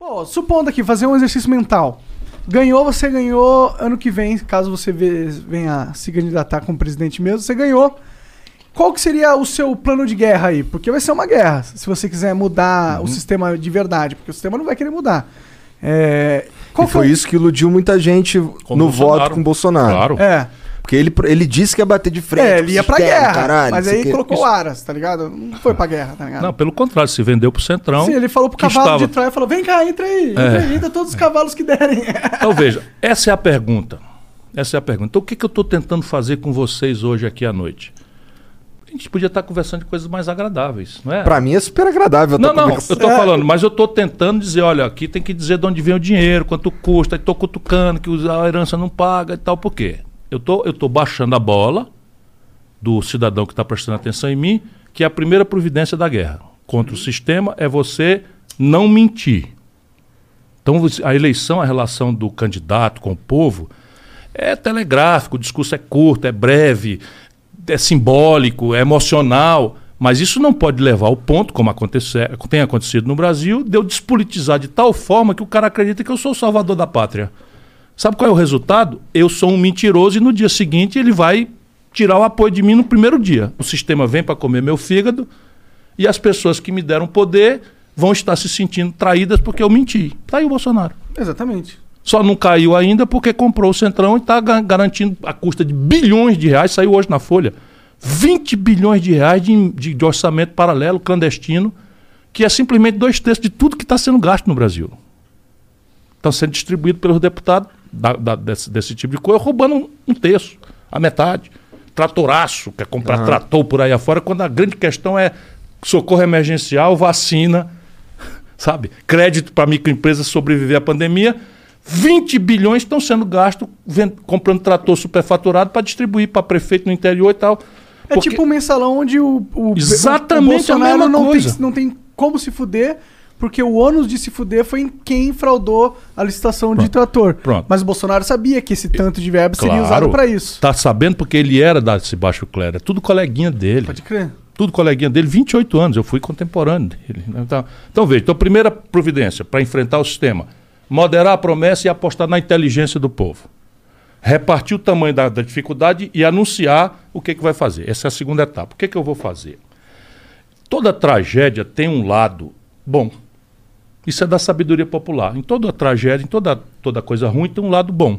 Pô, supondo aqui, fazer um exercício mental. Ganhou, você ganhou ano que vem, caso você ve- venha se candidatar como presidente mesmo, você ganhou. Qual que seria o seu plano de guerra aí? Porque vai ser uma guerra, se você quiser mudar Uhum. o sistema de verdade, porque o sistema não vai querer mudar. É, qual e foi o- isso que iludiu muita gente Com no Bolsonaro. voto com o Bolsonaro. Claro. É, Porque ele, ele disse que ia bater de frente. é ele ia pra sistema, guerra, caralho, mas aí o quê. colocou aras, tá ligado? Não foi pra guerra, tá ligado? Não, pelo contrário, se vendeu pro Centrão. Sim, ele falou pro que cavalo estava- de Troia, falou, vem cá, entra aí, entra É. aí, entra todos os cavalos que derem. Então veja, essa é a pergunta. Essa é a pergunta. Então o que, que eu estou tentando fazer com vocês hoje aqui à noite? A gente podia estar conversando de coisas mais agradáveis, não é? Pra mim é super agradável. Não, tá não, conversando. eu tô falando, mas eu tô tentando dizer, olha, aqui tem que dizer de onde vem o dinheiro, quanto custa, e tô cutucando que a herança não paga e tal, por quê? Eu tô, eu tô baixando a bola do cidadão que está prestando atenção em mim, que é a primeira providência da guerra contra o sistema é você não mentir. Então a eleição, a relação do candidato com o povo é telegráfico, o discurso é curto, é breve, é simbólico, é emocional, mas isso não pode levar ao ponto, como acontece, tem acontecido no Brasil, de eu despolitizar de tal forma que o cara acredita que eu sou o salvador da pátria. Sabe qual é o resultado? Eu sou um mentiroso e no dia seguinte ele vai tirar o apoio de mim no primeiro dia. O sistema vem para comer meu fígado e as pessoas que me deram poder vão estar se sentindo traídas porque eu menti. Tá aí o Bolsonaro. Exatamente. Só não caiu ainda porque comprou o Centrão e está garantindo a custa de bilhões de reais. Saiu hoje na Folha. 20 bilhões de reais de, de- de orçamento paralelo, clandestino, que é simplesmente dois terços de tudo que está sendo gasto no Brasil. Estão sendo distribuídos pelos deputados da- da- desse, desse tipo de coisa, roubando um, um terço, a metade. Tratoraço, quer comprar trator por aí afora, quando a grande questão é socorro emergencial, vacina, sabe? Crédito para microempresas sobreviver à pandemia. 20 bilhões estão sendo gastos comprando trator superfaturado para distribuir para prefeito no interior e tal. É Porque- tipo um mensalão onde o, o, Exatamente o Bolsonaro a mesma não coisa. tem, não tem como se fuder, porque o ônus de se fuder foi em quem fraudou a licitação de trator. Pronto. Mas o Bolsonaro sabia que esse tanto de verba seria usado pra isso. Tá sabendo porque ele era desse baixo clero. É tudo coleguinha dele. Pode crer. Tudo coleguinha dele, 28 anos. Eu fui contemporâneo dele. né? Então, então veja, então, primeira providência para enfrentar o sistema: moderar a promessa e apostar na inteligência do povo. Repartir o tamanho da, da dificuldade e anunciar o que, que vai fazer. Essa é a segunda etapa. O que, que eu vou fazer? Toda tragédia tem um lado bom. Isso é da sabedoria popular. Em toda tragédia, em toda, toda coisa ruim, tem um lado bom.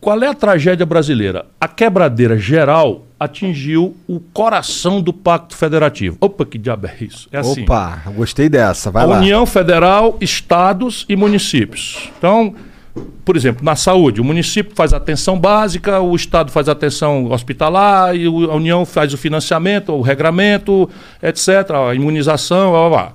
Qual é a tragédia brasileira? A quebradeira geral atingiu o coração do Pacto Federativo. Opa, que diabo é isso? É assim. Opa, gostei dessa. Vai a lá. União Federal, estados e municípios. Então, por exemplo, na saúde, o município faz atenção básica, o estado faz atenção hospitalar, e a União faz o financiamento, o regramento, etc., a imunização, blá, blá, blá.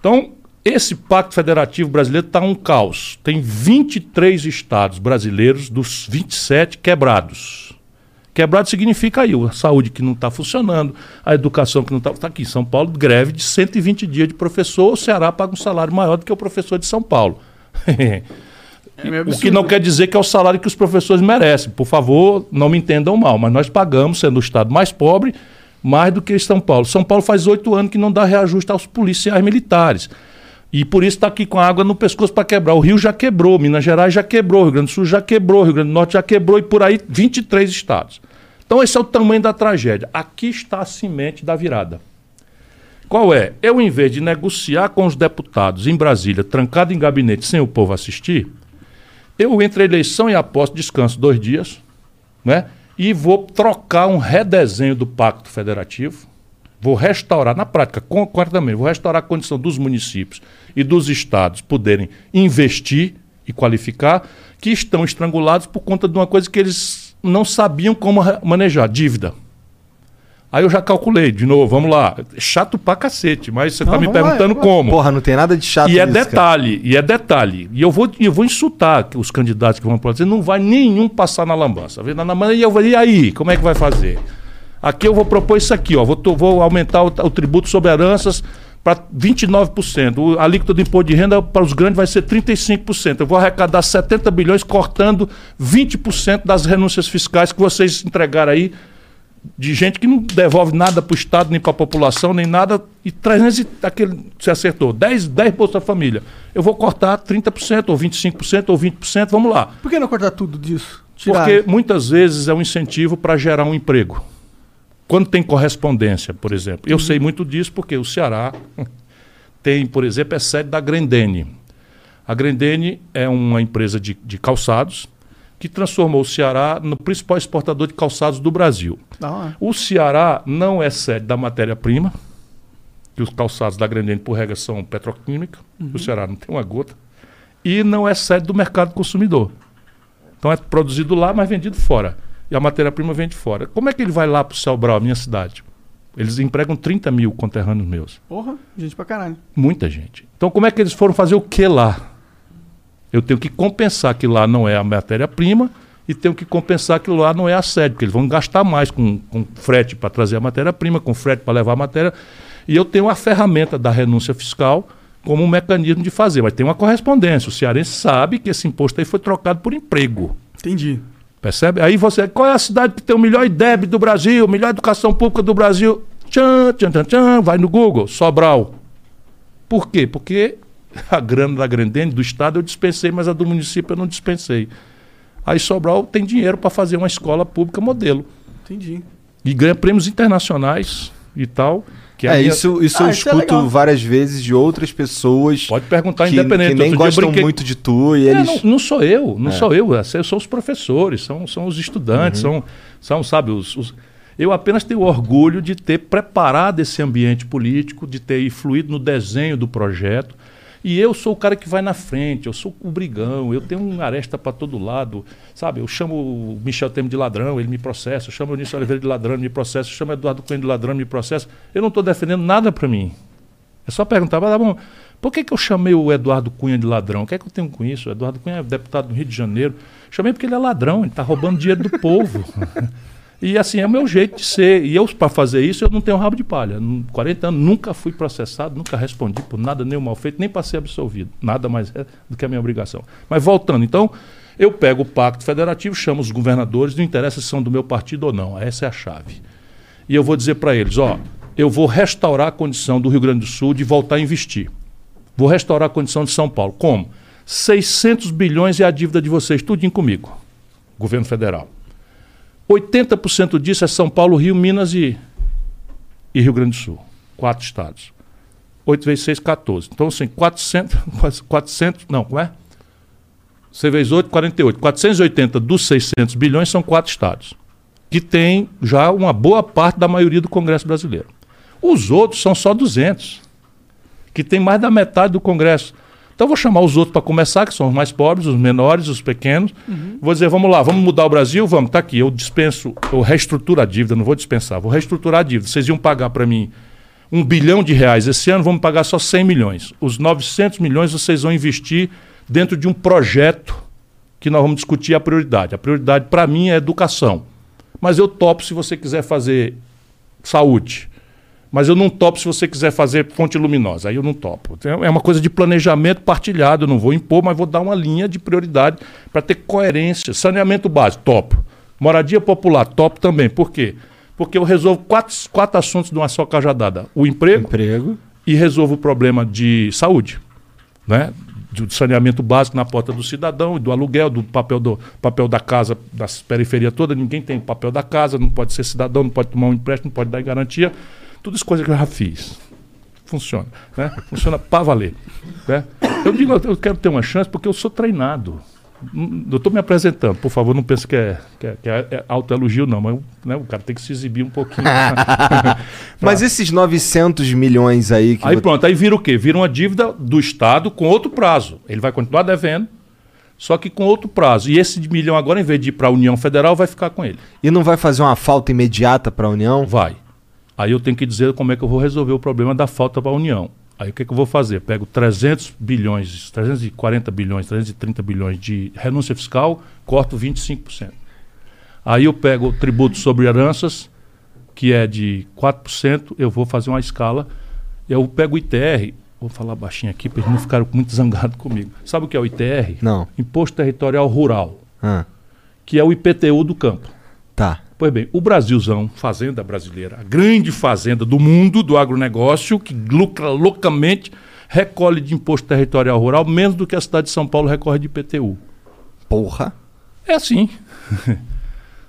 Então, esse Pacto Federativo Brasileiro está um caos. Tem 23 estados brasileiros dos 27 quebrados. Quebrado significa aí a saúde que não está funcionando, a educação que não está. Está aqui em São Paulo, greve de 120 dias de professor, o Ceará paga um salário maior do que o professor de São Paulo. meio o que não quer dizer que é o salário que os professores merecem. Por favor, não me entendam mal, mas nós pagamos, sendo o estado mais pobre, mais do que São Paulo. São Paulo faz oito anos que não dá reajuste aos policiais militares. E por isso está aqui com a água no pescoço para quebrar. O Rio já quebrou, Minas Gerais já quebrou, Rio Grande do Sul já quebrou, Rio Grande do Norte já quebrou e por aí 23 estados. Então esse é o tamanho da tragédia. Aqui está a semente da virada. Qual é? Eu, em vez de negociar com os deputados em Brasília, trancado em gabinete sem o povo assistir, eu entre eleição e a posse descanso dois dias, né? E vou trocar um redesenho do Pacto Federativo. Vou restaurar, na prática, concordo também, vou restaurar a condição dos municípios e dos estados poderem investir e qualificar, que estão estrangulados por conta de uma coisa que eles não sabiam como manejar, dívida. Aí eu já calculei, de novo, vamos lá. Chato pra cacete, mas você está Não, me vamos lá, perguntando lá. como. Porra, não tem nada de chato E é nisso, cara. detalhe, e é detalhe. E eu vou, eu vou insultar os candidatos que vão para não vai nenhum passar na lambança. Vem na lambança e eu vou, e aí, como é que vai fazer? Aqui eu vou propor isso aqui, ó. Vou, vou aumentar o, o tributo sobre heranças para 29%. O, alíquota do imposto de renda para os grandes vai ser 35%. Eu vou arrecadar 70 bilhões cortando 20% das renúncias fiscais que vocês entregaram aí de gente que não devolve nada para o Estado, nem para a população, nem nada, e 300, e- aquele, você acertou, 10, 10 Bolsa Família. Eu vou cortar 30%, ou 25%, ou 20%, vamos lá. Por que não cortar tudo disso? Tirar. Porque muitas vezes é um incentivo para gerar um emprego. Quando tem correspondência, por exemplo. Eu sei muito disso porque o Ceará tem, por exemplo, é sede da Grendene. A Grendene é uma empresa de, de calçados que transformou o Ceará no principal exportador de calçados do Brasil. Da hora. O Ceará não é sede da matéria-prima, que os calçados da Grendene, por regra, são petroquímica. O Ceará não tem uma gota. E não é sede do mercado consumidor. Então é produzido lá, mas vendido fora. E a matéria-prima vem de fora. Como é que ele vai lá para o Celbral, minha cidade? Eles empregam 30 mil conterrâneos meus. Porra, gente pra caralho. Muita gente. Então, como é que eles foram fazer o que lá? Eu tenho que compensar que lá não é a matéria-prima e tenho que compensar que lá não é a sede, porque eles vão gastar mais com, com frete para trazer a matéria-prima, com frete para levar a matéria. E eu tenho a ferramenta da renúncia fiscal como um mecanismo de fazer. Mas tem uma correspondência. O cearense sabe que esse imposto aí foi trocado por emprego. Entendi. Percebe? Aí você, qual é a cidade que tem o melhor IDEB do Brasil, melhor educação pública do Brasil? Tchan, tchan, tchan, tchan, vai no Google, Sobral. Por quê? Porque a grana da Grandene, do Estado, eu dispensei, mas a do município eu não dispensei. Aí Sobral tem dinheiro para fazer uma escola pública modelo. Entendi. E ganha prêmios internacionais e tal. É, minha- isso, isso Ah, eu isso é escuto legal. várias vezes de outras pessoas Pode perguntar que, independente. que nem gostam brinquei- muito de tu e É, eles... não, não sou eu, não É. sou eu, é, são os professores, são, são os estudantes, Uhum. são, são, sabe, os, os- eu apenas tenho orgulho de ter preparado esse ambiente político, de ter influído no desenho do projeto. E eu sou o cara que vai na frente, eu sou o brigão, eu tenho um aresta para todo lado, sabe? Eu chamo o Michel Temer de ladrão, ele me processa, eu chamo o Eunício Oliveira de ladrão, ele me processa, eu chamo o Eduardo Cunha de ladrão, ele me processa. Eu não estou defendendo nada para mim. É só perguntar, mas tá bom, por que, que eu chamei o Eduardo Cunha de ladrão? O que é que eu tenho com isso? O Eduardo Cunha é deputado do Rio de Janeiro. Chamei porque ele é ladrão, ele está roubando dinheiro do povo. E assim, é o meu jeito de ser. E eu, para fazer isso, eu não tenho rabo de palha. Num- 40 anos, nunca fui processado, nunca respondi por nada, nenhum mal feito, nem para ser absolvido. Nada mais é do que a minha obrigação. Mas voltando, então, eu pego o pacto federativo, chamo os governadores, não interessa se são do meu partido ou não. Essa é a chave. E eu vou dizer para eles: ó, eu vou restaurar a condição do Rio Grande do Sul de voltar a investir. Vou restaurar a condição de São Paulo. Como? 600 bilhões é a dívida de vocês, tudinho comigo, governo federal. 80% disso é São Paulo, Rio, Minas e, e Rio Grande do Sul. Quatro estados. 8 vezes 6, 14. Então, assim, 400, quase 400, não, como é? 6 vezes 8, 48. 480 dos 600 bilhões são quatro estados, que tem já uma boa parte da maioria do Congresso brasileiro. Os outros são só 200, que tem mais da metade do Congresso. Então, eu vou chamar os outros para começar, que são os mais pobres, os menores, os pequenos. Vou dizer, vamos lá, vamos mudar o Brasil? Vamos, tá aqui. Eu dispenso, eu reestruturo a dívida, não vou dispensar, vou reestruturar a dívida. Vocês iam pagar para mim um bilhão de reais esse ano, vamos pagar só 100 milhões. Os 900 milhões vocês vão investir dentro de um projeto que nós vamos discutir a prioridade. A prioridade para mim é educação. Mas eu topo se você quiser fazer saúde. Mas eu não topo se você quiser fazer fonte luminosa. Aí eu não topo. Então, É uma coisa de planejamento partilhado. Eu não vou impor, mas vou dar uma linha de prioridade para ter coerência. Saneamento básico, topo. Moradia popular, topo também. Por quê? Porque eu resolvo quatro, quatro assuntos de uma só cajadada: o emprego, Emprego. e resolvo o problema de saúde, né? Do saneamento básico na porta do cidadão, do aluguel, do papel, do papel da casa, das periferias toda, ninguém tem papel da casa, não pode ser cidadão, não pode tomar um empréstimo, não pode dar garantia. Tudo isso coisa que eu já fiz. Funciona, né? Funciona para valer. Né? Eu digo, eu quero ter uma chance porque eu sou treinado. Hum, Eu estou me apresentando, por favor, não pense que é, que é, que é- é autoelogio, não, mas né, o cara tem que se exibir um pouquinho. Mas esses 900 milhões aí que Aí vo- pronto, aí vira o quê? Vira uma dívida do Estado com outro prazo. Ele vai continuar devendo, só que com outro prazo. E esse milhão agora, em vez de ir para a União Federal, vai ficar com ele. E não vai fazer uma falta imediata para a União? Vai. Aí eu tenho que dizer como é que eu vou resolver o problema da falta para a União. Aí o que, que eu vou fazer? Pego 300 bilhões, 340 bilhões, 330 bilhões de renúncia fiscal, corto 25%. Aí eu pego o tributo sobre heranças, que é de 4%, eu vou fazer uma escala. Eu pego o ITR, vou falar baixinho aqui para eles não ficarem muito zangados comigo. Sabe o que é o ITR? Não. Imposto Territorial Rural, Ah, que é o IPTU do campo. Pois bem, o Brasilzão, fazenda brasileira, a grande fazenda do mundo do agronegócio, que lucra loucamente, recolhe de imposto territorial rural menos do que a cidade de São Paulo recorre de IPTU. Porra. É assim.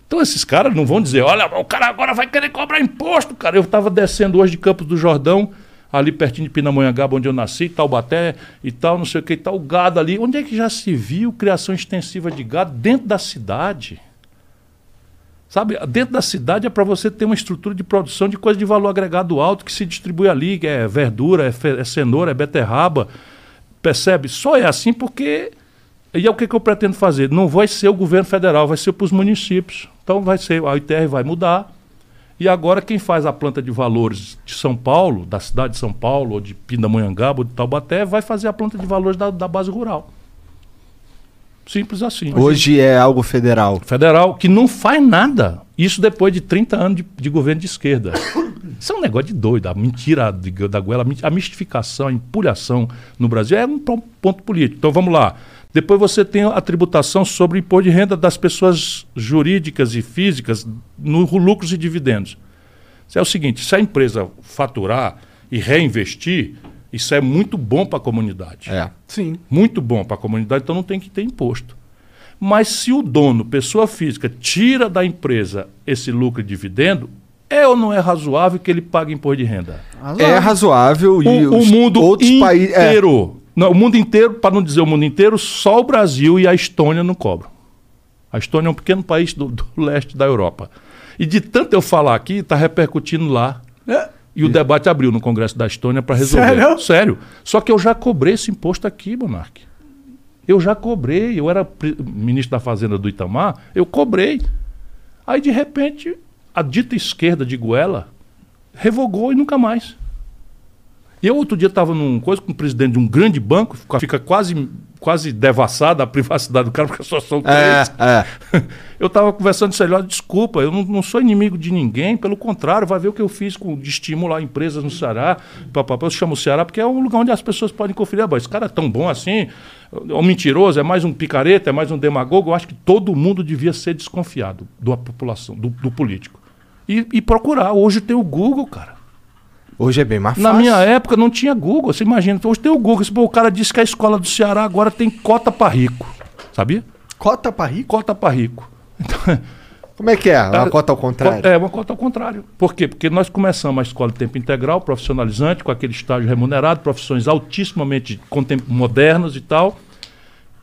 Então esses caras não vão dizer, olha, o cara agora vai querer cobrar imposto, cara. Eu estava descendo hoje de Campos do Jordão, ali pertinho de Pinamonhangaba, onde eu nasci, Taubaté e tal, não sei o que e tal, o gado ali. Onde é que já se viu criação extensiva de gado dentro da cidade? Sabe, dentro da cidade é para você ter uma estrutura de produção de coisa de valor agregado alto que se distribui ali, que é verdura, é, é cenoura, é beterraba. Percebe? Só é assim porque. E é o que, que eu pretendo fazer? Não vai ser o governo federal, vai ser para os municípios. Então vai ser, a ITR vai mudar. E agora quem faz a planta de valores de São Paulo, da cidade de São Paulo, ou de Pindamonhangaba, ou de Taubaté, vai fazer a planta de valores da, da base rural. Simples assim. Hoje é algo federal. Federal que não faz nada. Isso depois de 30 anos de, de governo de esquerda. Isso é um negócio de doido. A mentira de- da goela, a mi- a mistificação, a empulhação no Brasil é um pon- ponto político. Então vamos lá. Depois você tem a tributação sobre o imposto de renda das pessoas jurídicas e físicas no lucros e dividendos. Isso é o seguinte: se a empresa faturar e reinvestir, isso é muito bom para a comunidade É. Sim. muito bom para a comunidade, então não tem que ter imposto. Mas se o dono, pessoa física, tira da empresa esse lucro e dividendo, é ou não é razoável que ele pague imposto de renda? É razoável e O, o mundo outros países. É. inteiro. Não, o mundo inteiro, para não dizer o mundo inteiro, só o Brasil e a Estônia não cobram. A Estônia é um pequeno país do, do leste da Europa. E de tanto eu falar aqui, está repercutindo lá. É. E o debate abriu no Congresso da Estônia para resolver. Sério? Sério. Só que eu já cobrei esse imposto aqui, Monark. Eu já cobrei. Eu era ministro da Fazenda do Itamar, eu cobrei. Aí, de repente, a dita esquerda de Goela revogou e nunca mais. E eu outro dia estava num coisa com o presidente de um grande banco, fica, quase, quase devassada a privacidade do cara, porque só são três. É, é. Eu estava conversando com ele, olha, desculpa, eu não, não sou inimigo de ninguém, pelo contrário, vai ver o que eu fiz com, de estimular empresas no Ceará. Papapá, eu chamo o Ceará porque é um lugar onde as pessoas podem conferir. Ah, esse cara é tão bom assim, é um mentiroso, é mais um picareta, é mais um demagogo. Eu acho que todo mundo devia ser desconfiado da população, do, do político. E, e procurar. Hoje tem o Google, cara. Hoje é bem mais Na fácil. minha época não tinha Google. Você imagina, hoje tem o Google. Pô, o cara disse que a escola do Ceará agora tem cota para rico. Sabia? Cota pra rico? Cota para rico. Então, Como é que é? Uma Ah, cota ao contrário? É, uma cota ao contrário. Por quê? Porque nós começamos a escola de tempo integral, profissionalizante, com aquele estágio remunerado, profissões altissimamente contem- modernas e tal.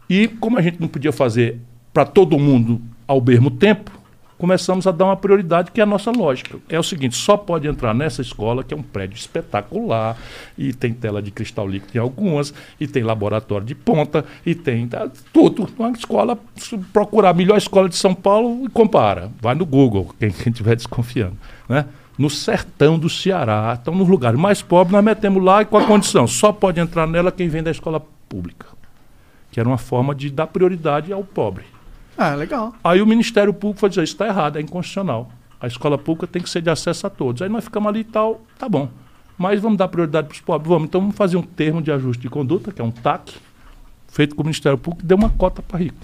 E como a gente não podia fazer para todo mundo ao mesmo tempo, começamos a dar uma prioridade que é a nossa lógica. É o seguinte, só pode entrar nessa escola, que é um prédio espetacular, e tem tela de cristal líquido em algumas, e tem laboratório de ponta, e tem tá, tudo. Uma escola, procurar a melhor escola de São Paulo e compara. Vai no Google, quem estiver desconfiando. Né? No sertão do Ceará, então nos lugares mais pobres, nós metemos lá e com a condição, só pode entrar nela quem vem da escola pública. Que era uma forma de dar prioridade ao pobre. Ah, legal. Aí o Ministério Público foi dizer, isso está errado, é inconstitucional. A escola pública tem que ser de acesso a todos. Aí nós ficamos ali e tal, tá bom. Mas vamos dar prioridade para os pobres? Vamos. Então vamos fazer um termo de ajuste de conduta, que é um TAC, feito com o Ministério Público, que deu uma cota para rico,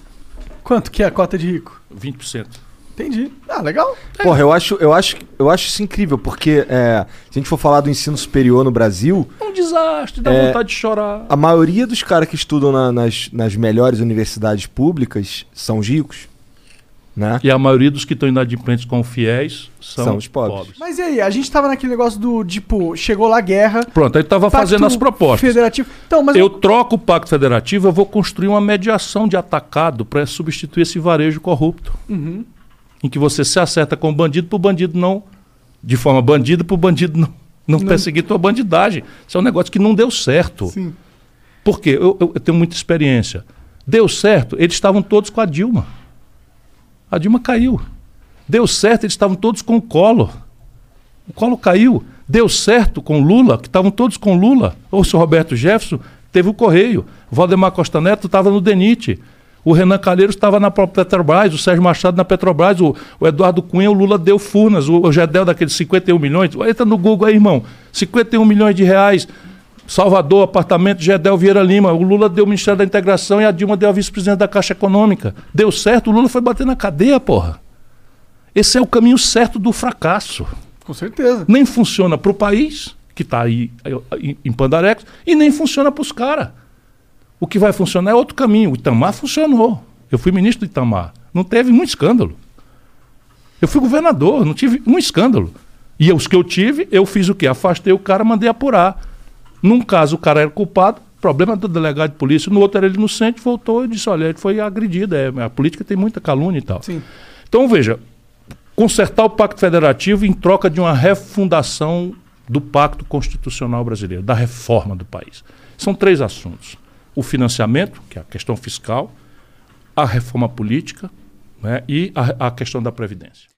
Quanto que é a cota de rico? 20%. Entendi. Ah, legal. Porra, eu acho, eu, acho, eu acho isso incrível, porque é, se a gente for falar do ensino superior no Brasil, Um desastre, dá É, vontade de chorar. a maioria dos caras que estudam na- nas, nas melhores universidades públicas são os ricos. Né? E a maioria dos que estão inadimplentes com fiéis são, São os pobres. Mas e aí, a gente tava naquele negócio do, tipo, chegou lá a guerra. Pronto, aí estava fazendo as propostas. Federativo. Então, mas Eu troco o Pacto Federativo, eu vou construir uma mediação de atacado para substituir esse varejo corrupto. Uhum. Em que você se acerta com o bandido para o bandido não. De forma bandida para o bandido não, não, Não. perseguir tua bandidagem. Isso é um negócio que não deu certo. Sim. Por quê? Eu, eu- eu tenho muita experiência. Deu certo, eles estavam todos com a Dilma. A Dilma caiu. Deu certo, eles estavam todos com o Collor. O Collor caiu. Deu certo com o Lula, que estavam todos com o Lula. Ou o Roberto Jefferson teve o Correio. O Valdemar Costa Neto estava no DENIT. O Renan Calheiros estava na própria Petrobras, o Sérgio Machado na Petrobras, o, o Eduardo Cunha, o Lula deu Furnas, o, o Gedel daqueles 51 milhões. Entra no Google aí, irmão. 51 milhões de reais. Salvador, apartamento Gedel Vieira Lima. O Lula deu o Ministério da Integração e a Dilma deu a vice-presidente da Caixa Econômica. Deu certo, o Lula foi bater na cadeia, porra. Esse é o caminho certo do fracasso. Com certeza. Nem funciona para o país, que está aí em- em Pandarecos, e nem funciona para os caras. O que vai funcionar é outro caminho. O Itamar funcionou. Eu fui ministro do Itamar. Não teve muito escândalo. Eu fui governador, não tive um escândalo. E os que eu tive, eu fiz o quê? Afastei o cara, mandei apurar. Num caso, o cara era culpado, problema do delegado de polícia. No outro, era ele inocente, voltou e disse: olha, ele foi agredido. É, a política tem muita calúnia e tal. Sim. Então, veja, consertar o Pacto Federativo em troca de uma refundação do Pacto Constitucional Brasileiro, da reforma do país. São três assuntos: o financiamento, que é a questão fiscal, a reforma política né, e a, a questão da Previdência.